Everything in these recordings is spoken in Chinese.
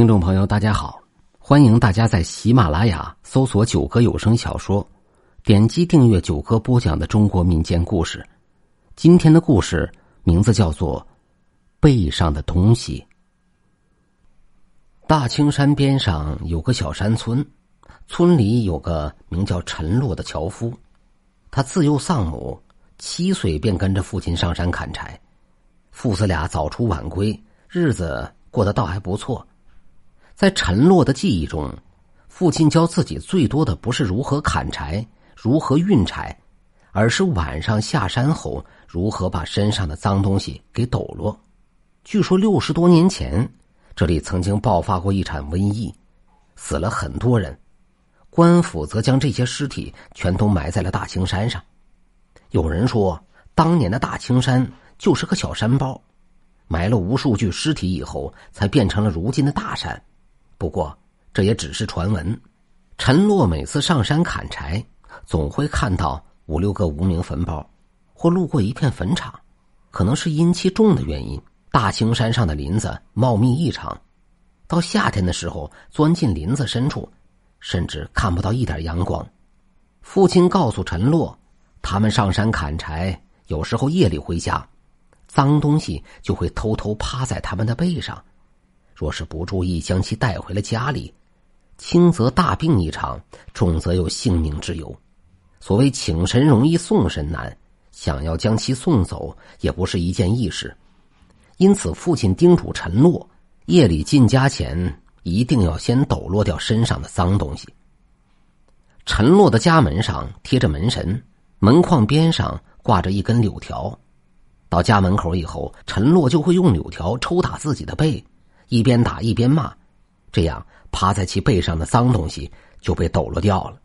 听众朋友，大家好，欢迎大家在喜马拉雅搜索“九哥有声小说”，点击订阅九哥播讲的中国民间故事。今天的故事名字叫做《背上的东西》。大青山边上有个小山村，村里有个名叫陈洛的樵夫，他自幼丧母，七岁便跟着父亲上山砍柴，父子俩早出晚归，日子过得倒还不错。在陈洛的记忆中，父亲教自己最多的不是如何砍柴、如何运柴，而是晚上下山后如何把身上的脏东西给抖落。据说六十多年前，这里曾经爆发过一场瘟疫，死了很多人。官府则将这些尸体全都埋在了大青山上。有人说，当年的大青山就是个小山包，埋了无数具尸体以后，才变成了如今的大山。不过，这也只是传闻。陈洛每次上山砍柴，总会看到五六个无名坟包，或路过一片坟场。可能是阴气重的原因，大青山上的林子茂密异常。到夏天的时候，钻进林子深处，甚至看不到一点阳光。父亲告诉陈洛，他们上山砍柴，有时候夜里回家，脏东西就会偷偷趴在他们的背上。若是不注意将其带回了家里，轻则大病一场，重则有性命之忧。所谓请神容易送神难，想要将其送走也不是一件易事。因此，父亲叮嘱陈洛，夜里进家前一定要先抖落掉身上的脏东西。陈洛的家门上贴着门神，门框边上挂着一根柳条。到家门口以后，陈洛就会用柳条抽打自己的背。一边打一边骂，这样趴在其背上的脏东西就被抖落掉了。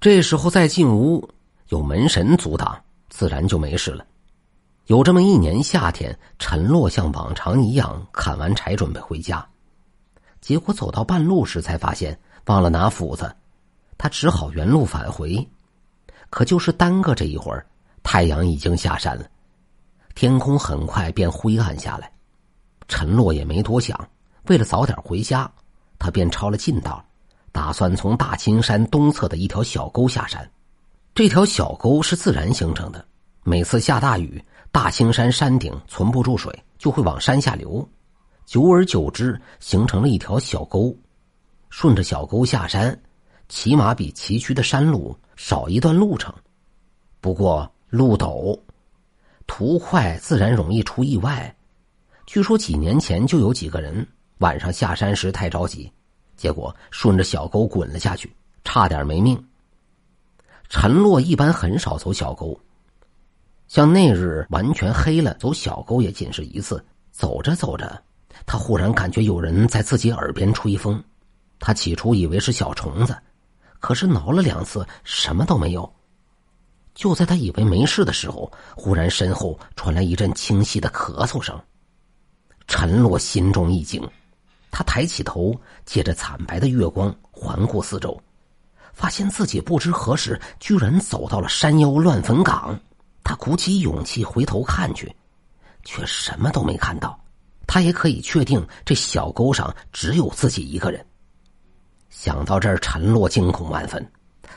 这时候再进屋，有门神阻挡，自然就没事了。有这么一年夏天，陈洛像往常一样砍完柴准备回家，结果走到半路时才发现忘了拿斧子，他只好原路返回。可就是耽搁这一会儿，太阳已经下山了，天空很快便灰暗下来。陈洛也没多想。为了早点回家，他便抄了近道，打算从大青山东侧的一条小沟下山。这条小沟是自然形成的，每次下大雨，大青山山顶存不住水，就会往山下流，久而久之形成了一条小沟。顺着小沟下山，起码比崎岖的山路少一段路程。不过路陡，图快，自然容易出意外。据说几年前就有几个人。晚上下山时太着急，结果顺着小沟滚了下去，差点没命。陈洛一般很少走小沟，像那日完全黑了，走小沟也仅是一次。走着走着，他忽然感觉有人在自己耳边吹风，他起初以为是小虫子，可是挠了两次，什么都没有。就在他以为没事的时候，忽然身后传来一阵清晰的咳嗽声，陈洛心中一惊。他抬起头，借着惨白的月光环顾四周，发现自己不知何时居然走到了山腰乱坟岗。他鼓起勇气回头看去，却什么都没看到。他也可以确定，这小沟上只有自己一个人。想到这儿，陈洛惊恐万分，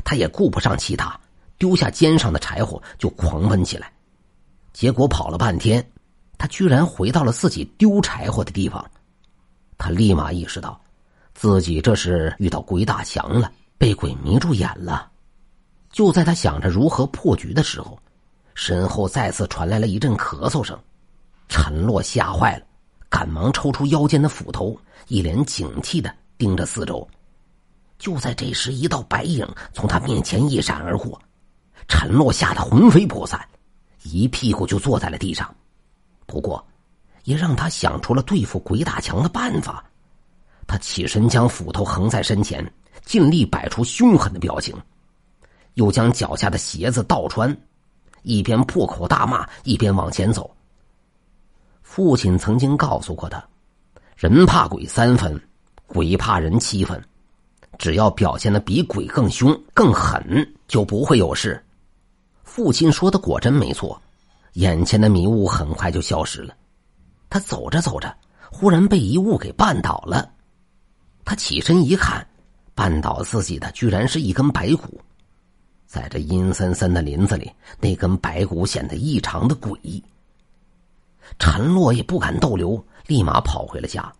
他也顾不上其他，丢下肩上的柴火就狂奔起来。结果跑了半天，他居然回到了自己丢柴火的地方。他立马意识到，自己这是遇到鬼打墙了，被鬼迷住眼了。就在他想着如何破局的时候，身后再次传来了一阵咳嗽声。陈洛吓坏了，赶忙抽出腰间的斧头，一脸警惕的盯着四周。就在这时，一道白影从他面前一闪而过，陈洛吓得魂飞魄散，一屁股就坐在了地上。不过。也让他想出了对付鬼打墙的办法。他起身将斧头横在身前，尽力摆出凶狠的表情，又将脚下的鞋子倒穿，一边破口大骂，一边往前走。父亲曾经告诉过他：“人怕鬼三分，鬼怕人七分。只要表现的比鬼更凶、更狠，就不会有事。”父亲说的果真没错，眼前的迷雾很快就消失了。他走着走着，忽然被一物给绊倒了。他起身一看，绊倒自己的居然是一根白骨。在这阴森森的林子里，那根白骨显得异常的诡异。陈洛也不敢逗留，立马跑回了家。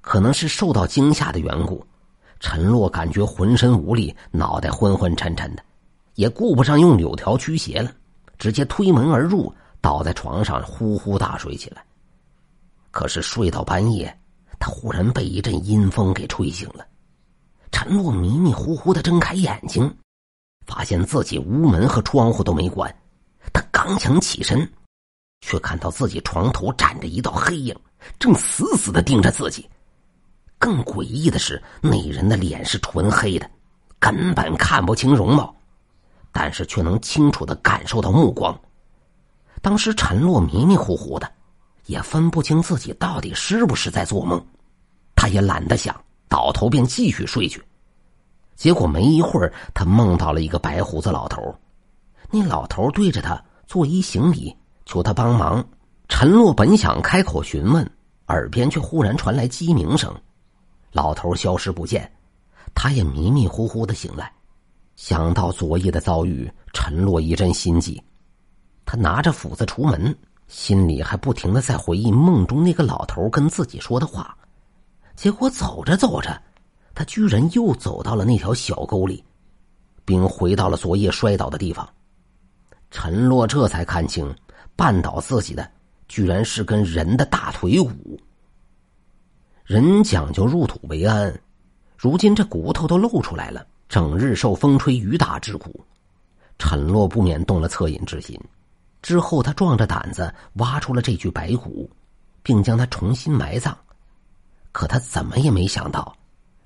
可能是受到惊吓的缘故，陈洛感觉浑身无力，脑袋昏昏沉沉的，也顾不上用柳条驱邪了，直接推门而入，倒在床上呼呼大睡起来。可是睡到半夜，他忽然被一阵阴风给吹醒了。陈洛迷迷糊糊的睁开眼睛。发现自己屋门和窗户都没关，他刚想起身，却看到自己床头站着一道黑影，正死死的盯着自己。更诡异的是，那人的脸是纯黑的，根本看不清容貌，但是却能清楚的感受到目光。当时陈洛迷迷糊糊的，也分不清自己到底是不是在做梦，他也懒得想，倒头便继续睡去。结果没一会儿，他梦到了一个白胡子老头。那老头对着他作揖行礼，求他帮忙。陈洛本想开口询问，耳边却忽然传来鸡鸣声，老头消失不见。他也迷迷糊糊的醒来，想到昨夜的遭遇，陈洛一阵心悸。他拿着斧子出门，心里还不停的在回忆梦中那个老头跟自己说的话。结果走着走着。他居然又走到了那条小沟里，并回到了昨夜摔倒的地方。陈洛这才看清，绊倒自己的居然是根人的大腿骨。人讲究入土为安，如今这骨头都露出来了，整日受风吹雨打之苦，陈洛不免动了恻隐之心。之后，他壮着胆子挖出了这具白骨，并将它重新埋葬。可他怎么也没想到。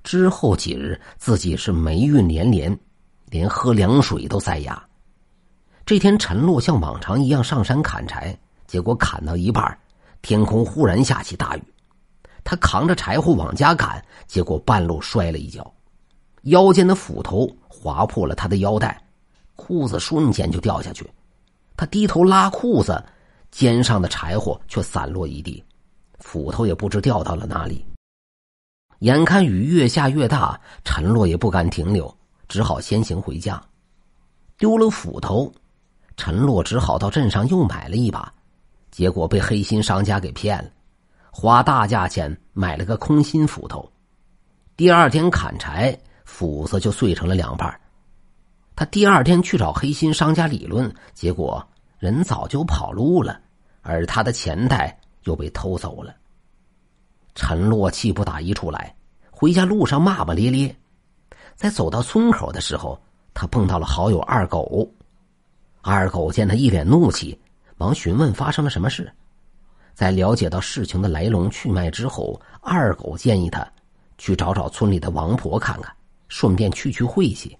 之后几日，自己是霉运连连，连喝凉水都塞牙。这天，陈洛像往常一样上山砍柴，结果砍到一半，天空忽然下起大雨。他扛着柴火往家赶，结果半路摔了一跤，腰间的斧头划破了他的腰带，裤子瞬间就掉下去。他低头拉裤子，肩上的柴火却散落一地，斧头也不知掉到了哪里。眼看雨越下越大，陈洛也不敢停留，只好先行回家。丢了斧头，陈洛只好到镇上又买了一把，结果被黑心商家给骗了，花大价钱买了个空心斧头。第二天砍柴，斧子就碎成了两半。他第二天去找黑心商家理论，结果人早就跑路了，而他的钱袋又被偷走了。陈洛气不打一处来，回家路上骂骂咧咧，在走到村口的时候，他碰到了好友二狗。二狗见他一脸怒气，忙询问发生了什么事。在了解到事情的来龙去脉之后，二狗建议他去找找村里的王婆看看，顺便去去晦气。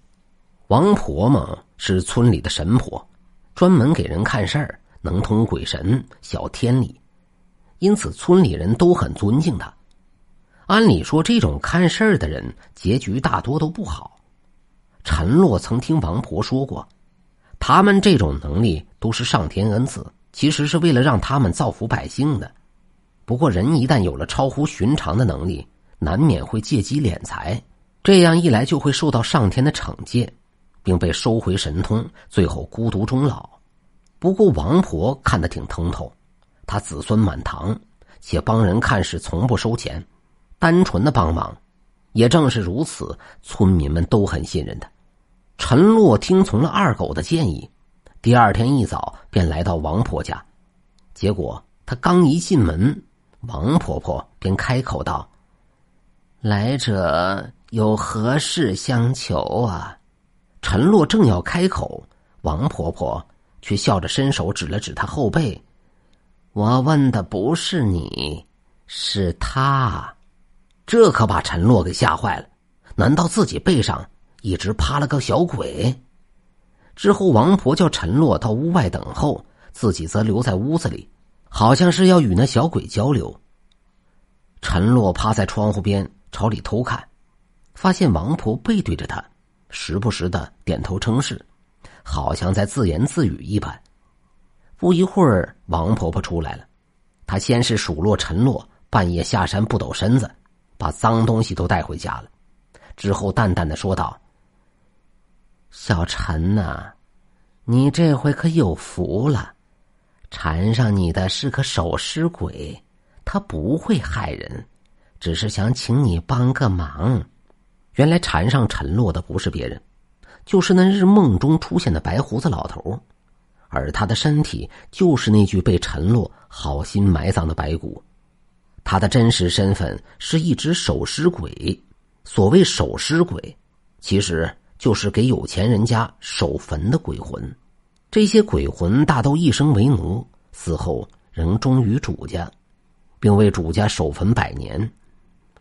王婆嘛是村里的神婆，专门给人看事儿，能通鬼神、晓天理。因此，村里人都很尊敬他。按理说，这种看事儿的人结局大多都不好。陈洛曾听王婆说过，他们这种能力都是上天恩赐，其实是为了让他们造福百姓的。不过，人一旦有了超乎寻常的能力，难免会借机敛财，这样一来就会受到上天的惩戒，并被收回神通，最后孤独终老。不过，王婆看得挺通透。她子孙满堂，且帮人看事从不收钱，单纯的帮忙。也正是如此，村民们都很信任他。陈洛听从了二狗的建议，第二天一早便来到王婆家。结果他刚一进门，王婆婆便开口道：“来者有何事相求啊？”陈洛正要开口，王婆婆却笑着伸手指了指他后背。我问的不是你，是他，这可把陈洛给吓坏了。难道自己背上一直趴了个小鬼？之后，王婆叫陈洛到屋外等候，自己则留在屋子里，好像是要与那小鬼交流。陈洛趴在窗户边朝里偷看，发现王婆背对着他，时不时的点头称是，好像在自言自语一般。不一会儿，王婆婆出来了。她先是数落陈洛半夜下山不抖身子，把脏东西都带回家了。之后淡淡的说道：“小陈呐，你这回可有福了，缠上你的是个守尸鬼，他不会害人，只是想请你帮个忙。”原来缠上陈洛的不是别人，就是那日梦中出现的白胡子老头，而他的身体就是那具被陈洛好心埋葬的白骨。他的真实身份是一只守尸鬼。所谓守尸鬼，其实就是给有钱人家守坟的鬼魂。这些鬼魂大都一生为奴，死后仍忠于主家，并为主家守坟百年。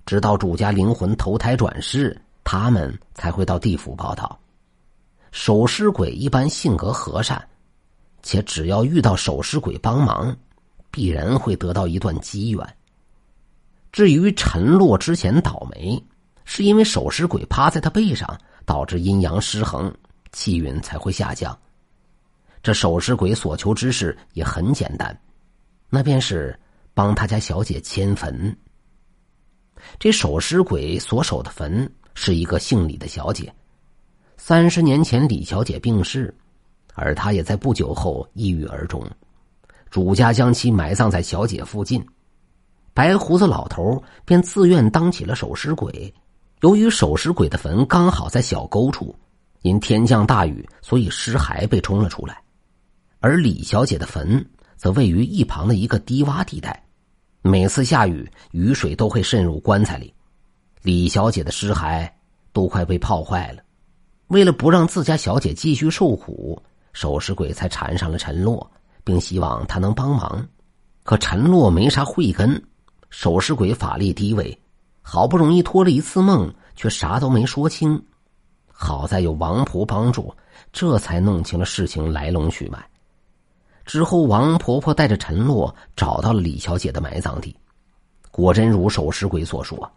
直到主家灵魂投胎转世，他们才会到地府报道。守尸鬼一般性格和善，且只要遇到守尸鬼帮忙，必然会得到一段机缘。至于陈洛之前倒霉，是因为守尸鬼趴在他背上，导致阴阳失衡，气运才会下降。这守尸鬼所求之事也很简单，那便是帮他家小姐迁坟。这守尸鬼所守的坟是一个姓李的小姐。三十年前，李小姐病逝，而她也在不久后抑郁而终。主家将其埋葬在小姐附近，白胡子老头便自愿当起了守尸鬼。由于守尸鬼的坟刚好在小沟处，因天降大雨，所以尸骸被冲了出来，而李小姐的坟则位于一旁的一个低洼地带。每次下雨，雨水都会渗入棺材里，李小姐的尸骸都快被泡坏了。为了不让自家小姐继续受苦，守尸鬼才缠上了陈洛，并希望他能帮忙。可陈洛没啥慧根，守尸鬼法力低微，好不容易托了一次梦，却啥都没说清。好在有王婆帮助，这才弄清了事情来龙去脉。之后，王婆婆带着陈洛找到了李小姐的埋葬地，果真如守尸鬼所说，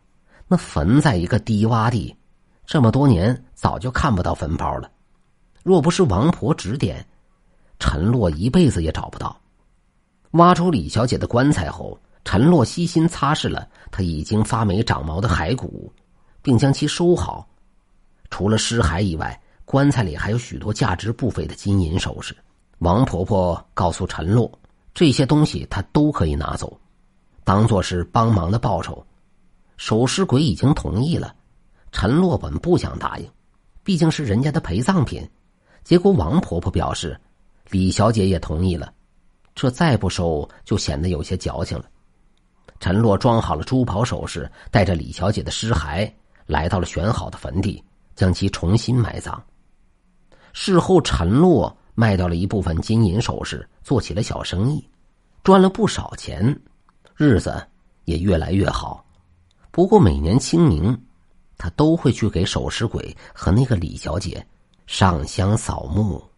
那坟在一个低洼地，这么多年早就看不到坟包了。若不是王婆指点，陈洛一辈子也找不到。挖出李小姐的棺材后，陈洛细心擦拭了她已经发霉长毛的骸骨，并将其收好。除了尸骸以外，棺材里还有许多价值不菲的金银首饰。王婆婆告诉陈洛，这些东西她都可以拿走，当做是帮忙的报酬。守尸鬼已经同意了，陈洛本不想答应，毕竟是人家的陪葬品。结果王婆婆表示，李小姐也同意了，这再不收就显得有些矫情了。陈洛装好了珠宝首饰，带着李小姐的尸骸来到了选好的坟地，将其重新埋葬。事后，陈洛。卖掉了一部分金银首饰，做起了小生意，赚了不少钱，日子也越来越好。不过每年清明，他都会去给守尸鬼和那个李小姐上香扫墓。